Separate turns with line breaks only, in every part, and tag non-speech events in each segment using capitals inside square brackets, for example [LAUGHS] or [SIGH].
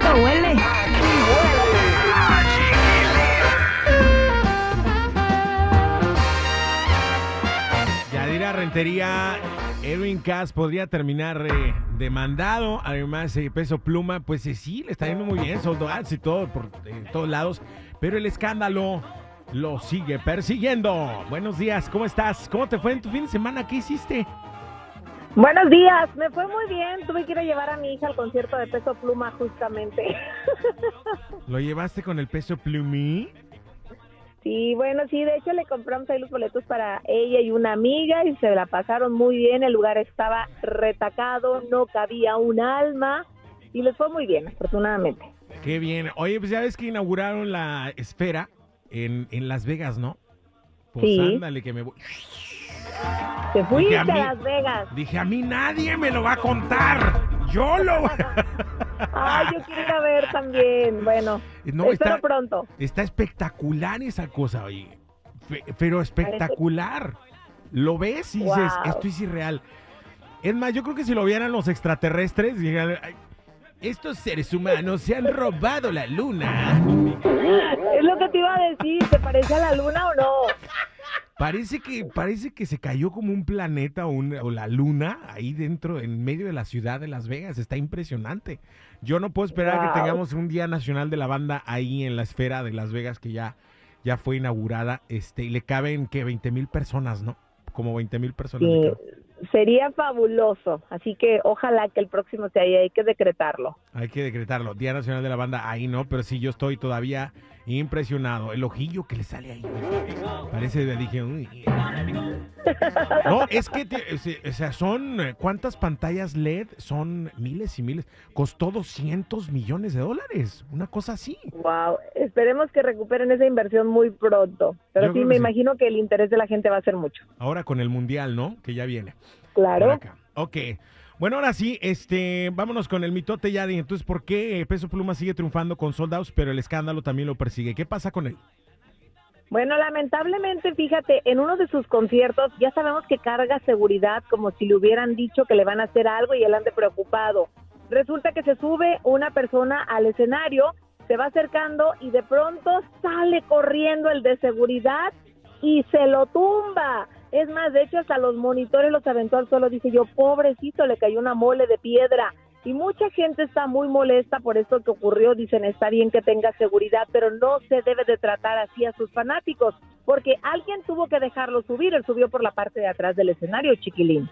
¡Ay, qué rico huele!
Yadira Rentería, Edwin Cass podría terminar eh, demandado. Además, eh, Peso Pluma, pues eh, sí, le está yendo muy bien, sold outs y todo por todos lados. Pero el escándalo lo sigue persiguiendo. Buenos días, ¿cómo estás? ¿Cómo te fue en tu fin de semana? ¿Qué hiciste?
Buenos días, me fue muy bien. Tuve que ir a llevar a mi hija al concierto de Peso Pluma justamente. [LAUGHS]
¿Lo llevaste con el Peso Plumí?
sí, bueno, sí, de hecho le compramos ahí los boletos para ella y una amiga y se la pasaron muy bien. El lugar estaba retacado, no cabía un alma y les fue muy bien, afortunadamente.
Qué bien. Oye, pues ya ves que inauguraron la esfera en, en Las Vegas, ¿no? Pues
Sí.
ándale, que me voy.
Te fuiste a, Las Vegas.
Dije, a mí nadie me lo va a contar. Yo lo. [LAUGHS]
Ay, yo quiero ir a ver también. Bueno, [LAUGHS]
No,
espero
está,
pronto.
está espectacular esa cosa, oye. Fe- Pero espectacular. Lo ves y dices, esto es irreal. Es más, yo creo que si lo vieran los extraterrestres, "Ay, estos seres humanos se han robado la luna. [LAUGHS]
Es lo que te iba a decir, ¿te parece a la luna o no?
Parece que, parece que se cayó como un planeta o, un- o la luna ahí dentro, en medio de la ciudad de Las Vegas. Está impresionante. Yo no puedo esperar a que tengamos un Día Nacional de la Banda ahí en la esfera de Las Vegas que ya, ya fue inaugurada. Este, y le caben que 20 mil personas, ¿no? Como 20 mil personas.
Sí, sería fabuloso. Así que ojalá que el próximo sea ahí, hay que decretarlo.
Hay que decretarlo. Día Nacional de la Banda ahí, ¿no? Pero sí, yo estoy todavía impresionado. El ojillo que le sale ahí. Parece, dije, uy. No, es que, te- o sea, son, eh, ¿cuántas pantallas LED? Son miles y miles. Costó 200 millones de dólares. Una cosa así.
Wow, esperemos que recuperen esa inversión muy pronto. Pero
Yo
sí, me
que sí.
imagino que el interés de la gente va a ser mucho.
Ahora con el Mundial, ¿no? Que ya viene.
Claro.
Ok. Bueno, ahora sí, este, vámonos con el mitote ya entonces, ¿por qué Peso Pluma sigue triunfando con soldados, pero el escándalo también lo persigue? ¿Qué pasa con él?
Bueno, lamentablemente, fíjate, en uno de sus conciertos ya sabemos que carga seguridad como si le hubieran dicho que le van a hacer algo y él ande preocupado. Resulta que se sube una persona al escenario, se va acercando y de pronto sale corriendo el de seguridad y se lo tumba. Es más, de hecho, hasta los monitores los aventó al suelo. Dice yo, pobrecito, le cayó una mole de piedra. Y mucha gente está muy molesta por esto que ocurrió. Dicen, está bien que tenga seguridad, pero no se debe de tratar así a sus fanáticos, porque alguien tuvo que dejarlo subir. Él subió por la parte de atrás del escenario, chiquilín.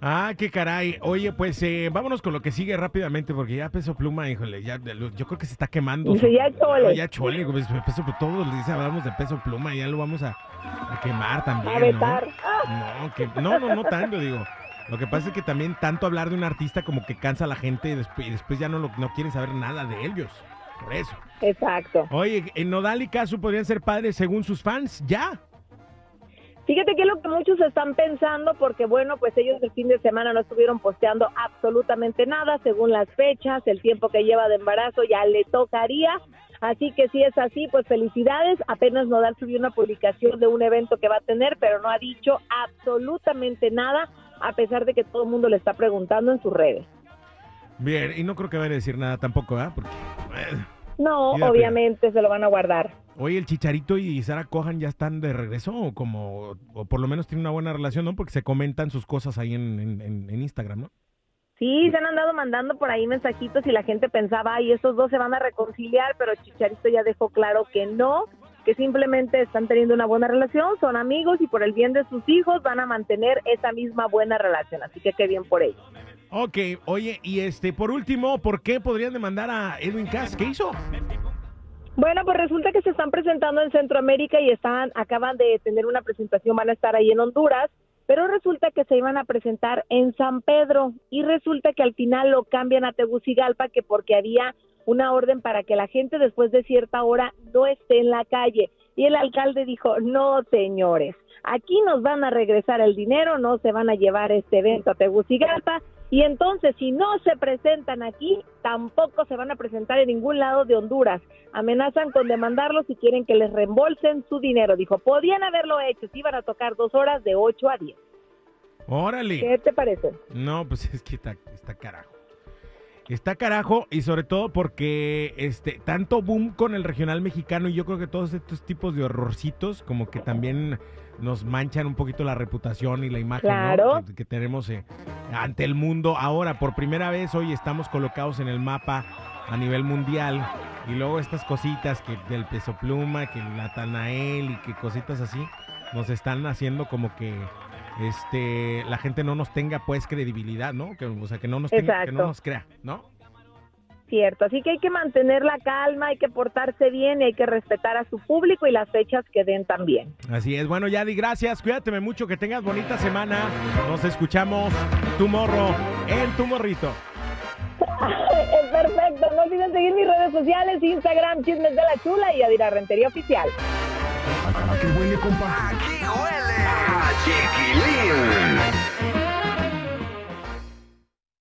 Ah, qué caray. Oye, pues eh, vámonos con lo que sigue rápidamente, porque ya Peso Pluma, híjole, ya, yo creo que se está quemando.
Dice, ya chole.
Ya chole, pues, peso, todos les dice, hablamos de Peso Pluma, ya lo vamos a, a quemar también,
A
¿no? No, que, no, no, no tanto, digo. Lo que pasa es que también tanto hablar de un artista como que cansa a la gente y después, y después ya no, lo, no quieren saber nada de ellos. Por eso.
Exacto.
Oye, en Nodal y Casu podrían ser padres según sus fans, ya.
Fíjate que es lo que muchos están pensando, porque bueno, pues ellos el fin de semana no estuvieron posteando absolutamente nada, según las fechas, el tiempo que lleva de embarazo ya le tocaría. Así que si es así, pues felicidades. Apenas Nodal subió una publicación de un evento que va a tener, pero no ha dicho absolutamente nada, a pesar de que todo el mundo le está preguntando en sus redes.
Bien, y no creo que vaya a decir nada tampoco, ¿verdad? Porque.
No, obviamente se lo van a guardar.
Oye, el Chicharito y Sara Cohan ya están de regreso, o como, o por lo menos tienen una buena relación, ¿no? Porque se comentan sus cosas ahí en, en- en- en Instagram, ¿no?
Sí, se han andado mandando por ahí mensajitos y la gente pensaba, ay, estos dos se van a reconciliar, pero Chicharito ya dejó claro que no, que simplemente están teniendo una buena relación, son amigos y por el bien de sus hijos van a mantener esa misma buena relación. Así que qué bien por ellos.
Ok, oye, y este, por último, ¿por qué podrían demandar a Edwin Cass? ¿Qué hizo?
Bueno, pues resulta que se están presentando en Centroamérica y están, acaban de tener una presentación, van a estar ahí en Honduras pero resulta que se iban a presentar en San Pedro y resulta que al final lo cambian a Tegucigalpa que porque había una orden para que la gente después de cierta hora no esté en la calle. Y el alcalde dijo, no señores, aquí nos van a regresar el dinero, no se van a llevar este evento a Tegucigalpa y entonces si no se presentan aquí, tampoco se van a presentar en ningún lado de Honduras. Amenazan con demandarlos si quieren que les reembolsen su dinero. Dijo, podían haberlo hecho, si iban a tocar dos horas de 8 a 10.
Órale.
¿Qué te parece?
No, pues es que está, está carajo. Está carajo y sobre todo porque este tanto boom con el regional mexicano y yo creo que todos estos tipos de horrorcitos como que también nos manchan un poquito la reputación y la imagen
Claro.
que, que tenemos eh, ante el mundo. Ahora, por primera vez hoy estamos colocados en el mapa a nivel mundial y luego estas cositas que del peso pluma, que el Natanael y que cositas así nos están haciendo como que este la gente no nos tenga pues credibilidad, ¿no? Que, o sea, que no nos tenga, que no nos crea, ¿no?
Cierto, así que hay que mantener la calma, hay que portarse bien y hay que respetar a su público y las fechas que den también.
Así es. Bueno, Yadi, gracias. Cuídateme mucho, que tengas bonita semana. Nos escuchamos tu morro en tu morrito. [LAUGHS]
Es perfecto, no olviden seguir mis redes sociales, Instagram, Chismes de la Chula y Adira Rentería Oficial.
¿A qué huele, compa?
Aquí huele a chiquilín.